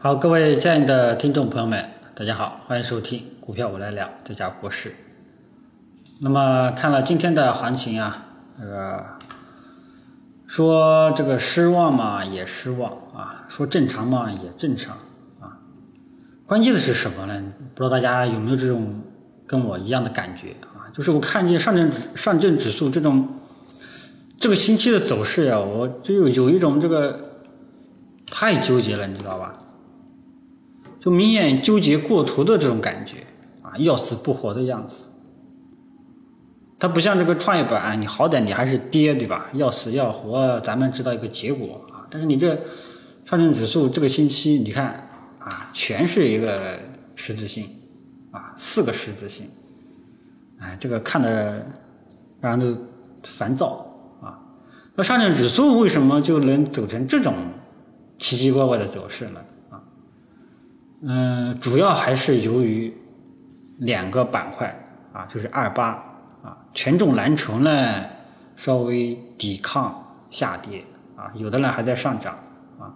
好，各位亲爱的听众朋友们，大家好，欢迎收听股票我来聊，这家国事。那么看了今天的行情啊，这个说这个失望嘛也失望啊，说正常嘛也正常啊。关键的是什么呢？不知道大家有没有这种跟我一样的感觉啊？就是我看见上证上证指数这种这个星期的走势啊，我就有有一种这个太纠结了，你知道吧？就明显纠结过头的这种感觉啊，要死不活的样子。它不像这个创业板，你好歹你还是跌，对吧？要死要活，咱们知道一个结果啊。但是你这上证指数这个星期，你看啊，全是一个十字星啊，四个十字星，哎，这个看的让人都烦躁啊。那上证指数为什么就能走成这种奇奇怪怪的走势呢？嗯，主要还是由于两个板块啊，就是二八。啊，权重蓝筹呢稍微抵抗下跌啊，有的呢还在上涨啊。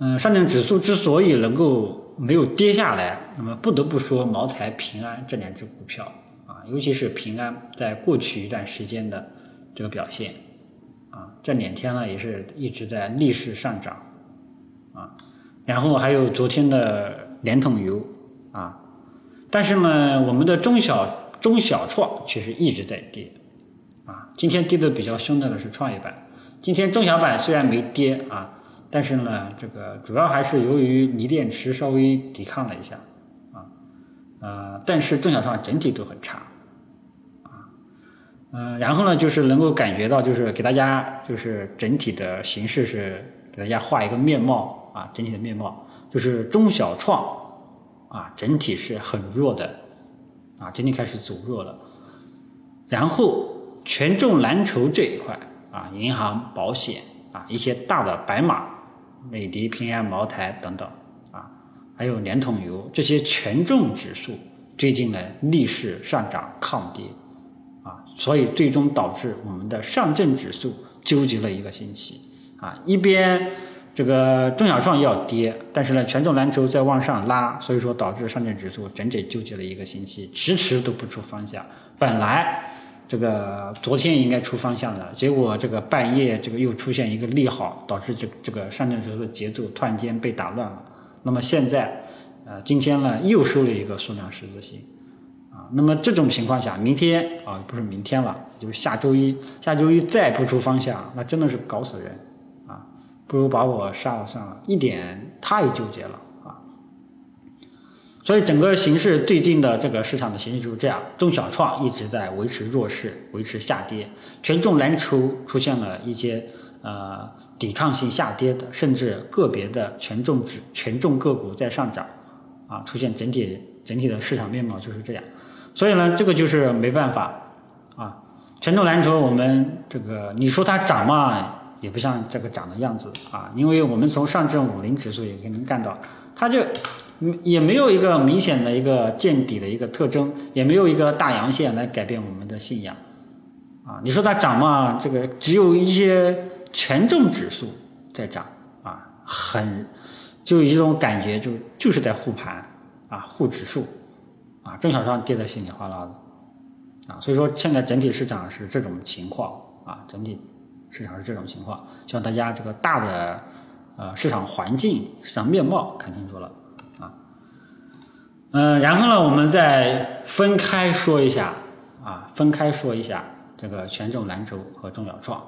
嗯，上证指数之所以能够没有跌下来，那么不得不说茅台、平安这两只股票啊，尤其是平安在过去一段时间的这个表现啊，这两天呢也是一直在逆势上涨啊。然后还有昨天的联通油啊，但是呢，我们的中小。中小创其实一直在跌，啊，今天跌的比较凶的呢是创业板。今天中小板虽然没跌啊，但是呢，这个主要还是由于锂电池稍微抵抗了一下，啊，呃，但是中小创整体都很差，啊，嗯，然后呢，就是能够感觉到，就是给大家就是整体的形式是给大家画一个面貌啊，整体的面貌就是中小创啊，整体是很弱的。啊，整体开始走弱了，然后权重蓝筹这一块啊，银行、保险啊，一些大的白马，美的、平安、茅台等等啊，还有联通油这些权重指数最近呢逆势上涨抗跌啊，所以最终导致我们的上证指数纠结了一个星期啊，一边。这个中小创要跌，但是呢，权重蓝筹在往上拉，所以说导致上证指数整整纠结了一个星期，迟迟都不出方向。本来这个昨天应该出方向的，结果这个半夜这个又出现一个利好，导致这这个上证指数的节奏突然间被打乱了。那么现在，呃，今天呢又收了一个缩量十字星，啊，那么这种情况下，明天啊不是明天了，就是下周一，下周一再不出方向，那真的是搞死人。不如把我杀了算了，一点太纠结了啊！所以整个形势最近的这个市场的形势就是这样：中小创一直在维持弱势，维持下跌；权重蓝筹出现了一些呃抵抗性下跌的，甚至个别的权重指权重个股在上涨啊，出现整体整体的市场面貌就是这样。所以呢，这个就是没办法啊。权重蓝筹我们这个你说它涨嘛？也不像这个涨的样子啊，因为我们从上证五零指数也可以能看到，它就也没有一个明显的一个见底的一个特征，也没有一个大阳线来改变我们的信仰啊。你说它涨嘛？这个只有一些权重指数在涨啊，很就一种感觉，就就是在护盘啊，护指数啊，中小创跌得稀里哗啦的啊，所以说现在整体市场是这种情况啊，整体。市场是这种情况，希望大家这个大的呃市场环境、市场面貌看清楚了啊。嗯，然后呢，我们再分开说一下啊，分开说一下这个权重蓝筹和中小创。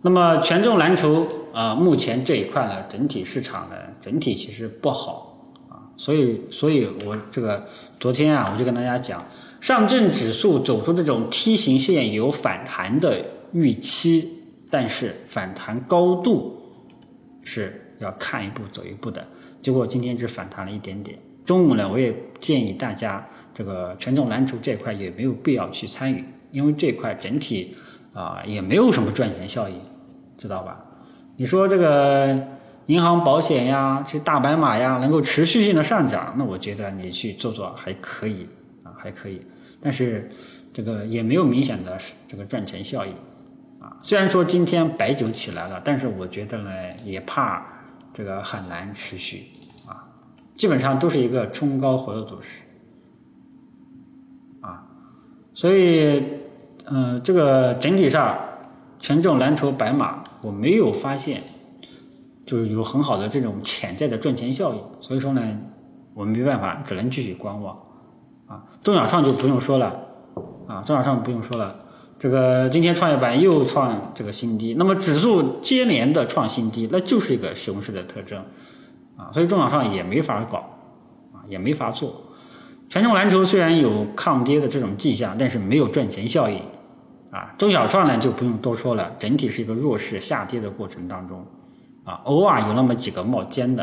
那么权重蓝筹啊，目前这一块呢，整体市场呢，整体其实不好啊，所以，所以我这个昨天啊，我就跟大家讲，上证指数走出这种梯形线有反弹的预期。但是反弹高度是要看一步走一步的，结果今天只反弹了一点点。中午呢，我也建议大家这个权重蓝筹这块也没有必要去参与，因为这块整体啊也没有什么赚钱效应，知道吧？你说这个银行、保险呀，这大白马呀，能够持续性的上涨，那我觉得你去做做还可以啊，还可以。但是这个也没有明显的这个赚钱效应。啊，虽然说今天白酒起来了，但是我觉得呢，也怕这个很难持续啊。基本上都是一个冲高回落走势，啊，所以，嗯，这个整体上权重蓝筹白马，我没有发现，就是有很好的这种潜在的赚钱效应，所以说呢，我们没办法，只能继续观望，啊，中小创就不用说了，啊，中小创不用说了。这个今天创业板又创这个新低，那么指数接连的创新低，那就是一个熊市的特征，啊，所以中小创也没法搞，啊，也没法做。权重蓝筹虽然有抗跌的这种迹象，但是没有赚钱效应，啊，中小创呢就不用多说了，整体是一个弱势下跌的过程当中，啊，偶尔有那么几个冒尖的，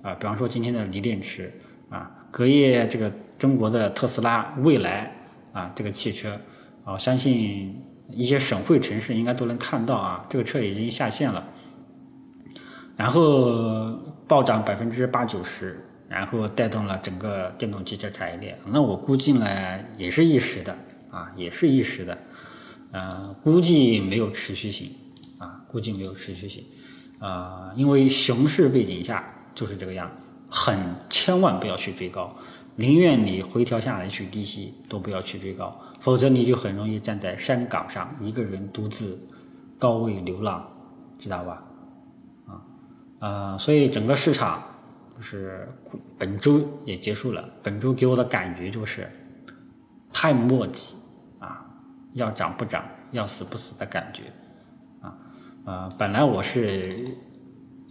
啊，比方说今天的锂电池，啊，隔夜这个中国的特斯拉、蔚来，啊，这个汽车。啊，相信一些省会城市应该都能看到啊，这个车已经下线了，然后暴涨百分之八九十，然后带动了整个电动汽车产业链。那我估计呢，也是一时的啊，也是一时的，嗯，估计没有持续性啊，估计没有持续性。啊，因为熊市背景下就是这个样子，很千万不要去追高，宁愿你回调下来去低吸，都不要去追高。否则你就很容易站在山岗上，一个人独自高位流浪，知道吧？啊，呃，所以整个市场就是本周也结束了。本周给我的感觉就是太磨叽啊，要涨不涨，要死不死的感觉啊啊！本来我是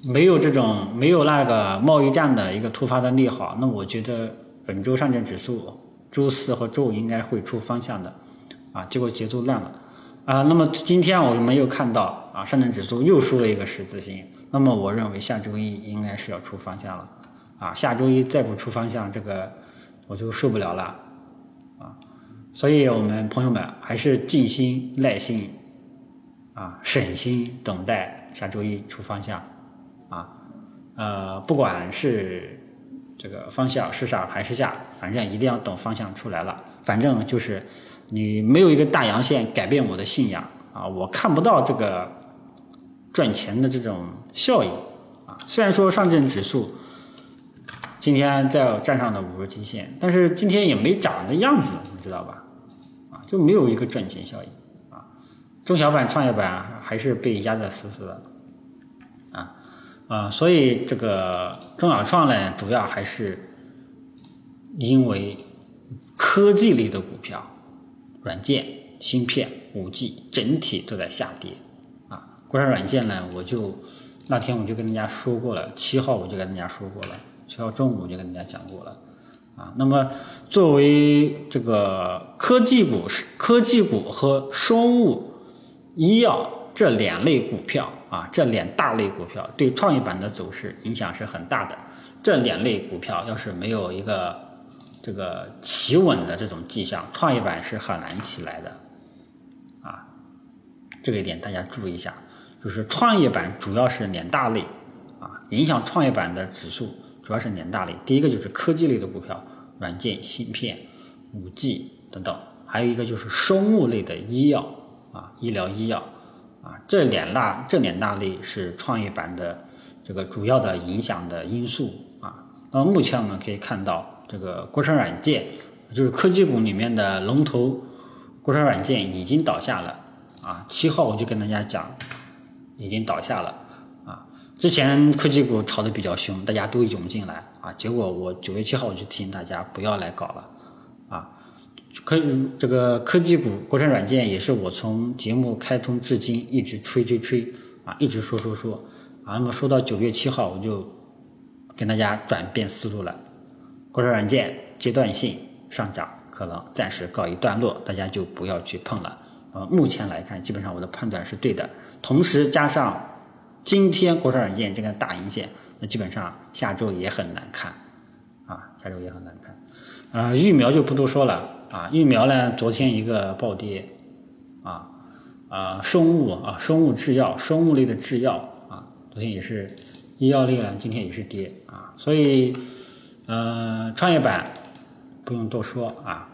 没有这种没有那个贸易战的一个突发的利好，那我觉得本周上证指数。周四和周五应该会出方向的，啊，结果节奏乱了，啊，那么今天我们又看到啊，上证指数又输了一个十字星，那么我认为下周一应该是要出方向了，啊，下周一再不出方向，这个我就受不了了，啊，所以我们朋友们还是静心耐心，啊，省心等待下周一出方向，啊，呃，不管是。这个方向是上还是下，反正一定要等方向出来了。反正就是你没有一个大阳线改变我的信仰啊，我看不到这个赚钱的这种效应啊。虽然说上证指数今天在站上了五日均线，但是今天也没涨的样子，你知道吧？啊，就没有一个赚钱效应啊。中小板、创业板还是被压得死死的。啊，所以这个中小创呢，主要还是因为科技类的股票、软件、芯片、五 G 整体都在下跌。啊，国产软件呢，我就那天我就跟大家说过了，七号我就跟大家说过了，七号中午我就跟大家讲过了。啊，那么作为这个科技股、科技股和生物医药这两类股票。啊，这两大类股票对创业板的走势影响是很大的。这两类股票要是没有一个这个企稳的这种迹象，创业板是很难起来的。啊，这个一点大家注意一下，就是创业板主要是两大类啊，影响创业板的指数主要是两大类。第一个就是科技类的股票，软件、芯片、五 G 等等；还有一个就是生物类的医药啊，医疗医药。啊，这两大这两大类是创业板的这个主要的影响的因素啊。那么目前我们可以看到，这个国产软件就是科技股里面的龙头，国产软件已经倒下了啊。七号我就跟大家讲，已经倒下了啊。之前科技股炒的比较凶，大家都涌进来啊，结果我九月七号我就提醒大家不要来搞了。科这个科技股、国产软件也是我从节目开通至今一直吹吹吹啊，一直说说说啊。那么说到九月七号，我就跟大家转变思路了。国产软件阶段性上涨，可能暂时告一段落，大家就不要去碰了。呃，目前来看，基本上我的判断是对的。同时加上今天国产软件这个大阴线，那基本上下周也很难看啊，下周也很难看。啊，疫苗就不多说了。啊，疫苗呢？昨天一个暴跌，啊啊，生物啊，生物制药，生物类的制药啊，昨天也是，医药类呢，今天也是跌啊，所以，嗯，创业板不用多说啊，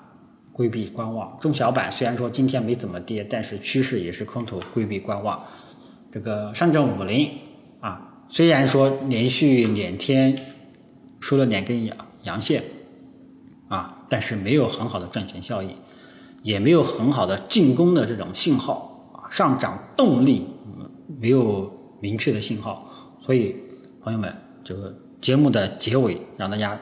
规避观望。中小板虽然说今天没怎么跌，但是趋势也是空头，规避观望。这个上证五零啊，虽然说连续两天。收了两根阳阳线，啊，但是没有很好的赚钱效益，也没有很好的进攻的这种信号啊，上涨动力没有明确的信号，所以朋友们，这个节目的结尾让大家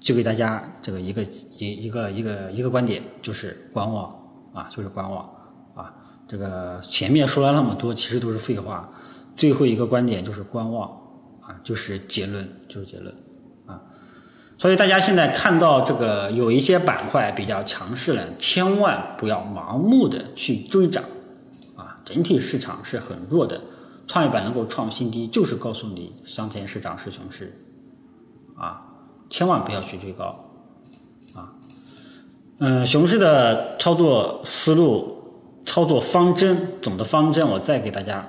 就给大家这个一个一一个一个一个观点，就是观望啊，就是观望啊，这个前面说了那么多，其实都是废话，最后一个观点就是观望啊，就是结论，就是结论。所以大家现在看到这个有一些板块比较强势了，千万不要盲目的去追涨，啊，整体市场是很弱的，创业板能够创新低，就是告诉你当前市场是熊市，啊，千万不要去追高，啊，嗯，熊市的操作思路、操作方针，总的方针我再给大家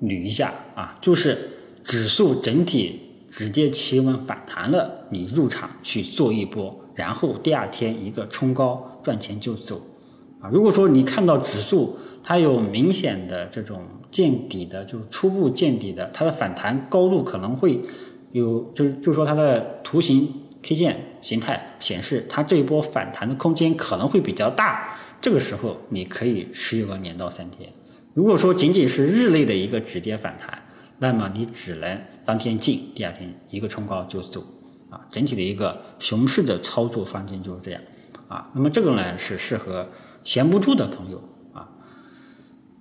捋一下啊，就是指数整体。直接企稳反弹了，你入场去做一波，然后第二天一个冲高赚钱就走，啊，如果说你看到指数它有明显的这种见底的，就初步见底的，它的反弹高度可能会有，就是就是说它的图形 K 线形态显示它这一波反弹的空间可能会比较大，这个时候你可以持有个两到三天。如果说仅仅是日内的一个止跌反弹。那么你只能当天进，第二天一个冲高就走，啊，整体的一个熊市的操作方针就是这样，啊，那么这个呢是适合闲不住的朋友，啊，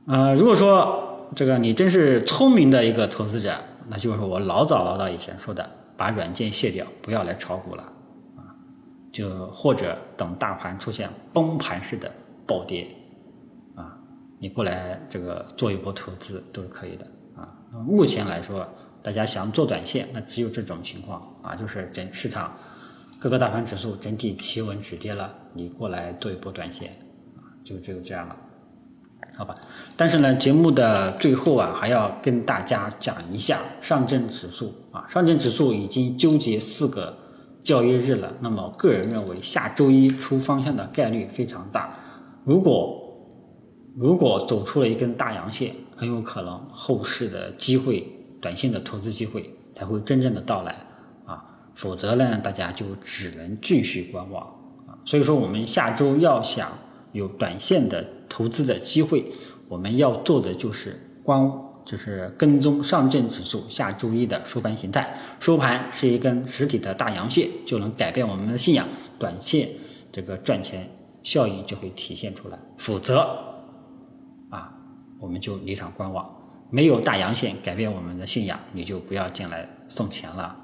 呃，如果说这个你真是聪明的一个投资者，那就是我老早老早以前说的，把软件卸掉，不要来炒股了，啊，就或者等大盘出现崩盘式的暴跌，啊，你过来这个做一波投资都是可以的。目前来说，大家想做短线，那只有这种情况。啊，就是整市场各个大盘指数整体企稳止跌了，你过来做一波短线。啊，就只有这样了，好吧？但是呢，节目的最后啊，还要跟大家讲一下上证指数。啊，上证指数已经纠结四个交易日了，那么个人认为下周一出方向的概率非常大，如果如果走出了一根大阳线。很有可能后市的机会，短线的投资机会才会真正的到来啊，否则呢，大家就只能继续观望啊。所以说，我们下周要想有短线的投资的机会，我们要做的就是观，就是跟踪上证指数下周一的收盘形态，收盘是一根实体的大阳线，就能改变我们的信仰，短线这个赚钱效应就会体现出来，否则。我们就离场观望，没有大阳线改变我们的信仰，你就不要进来送钱了，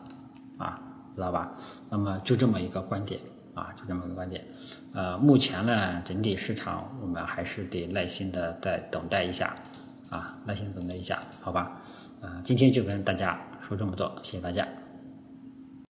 啊，知道吧？那么就这么一个观点啊，就这么个观点。呃，目前呢，整体市场我们还是得耐心的再等待一下，啊，耐心等待一下，好吧？啊，今天就跟大家说这么多，谢谢大家。